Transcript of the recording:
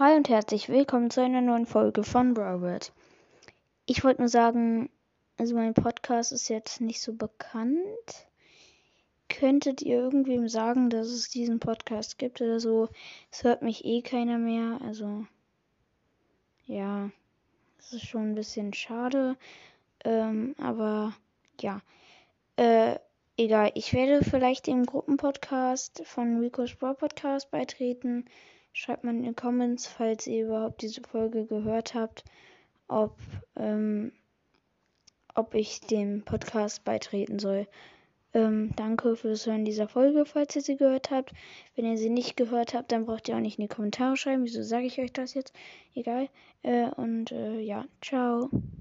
Hi und herzlich willkommen zu einer neuen Folge von Broward. Ich wollte nur sagen, also mein Podcast ist jetzt nicht so bekannt. Könntet ihr irgendwem sagen, dass es diesen Podcast gibt oder so? Es hört mich eh keiner mehr. Also ja, es ist schon ein bisschen schade. Ähm, aber ja, äh, egal. Ich werde vielleicht dem Gruppenpodcast von Rico's Brawl Podcast beitreten. Schreibt mal in die Comments, falls ihr überhaupt diese Folge gehört habt, ob, ähm, ob ich dem Podcast beitreten soll. Ähm, danke fürs Hören dieser Folge, falls ihr sie gehört habt. Wenn ihr sie nicht gehört habt, dann braucht ihr auch nicht in die Kommentare schreiben. Wieso sage ich euch das jetzt? Egal. Äh, und äh, ja, ciao.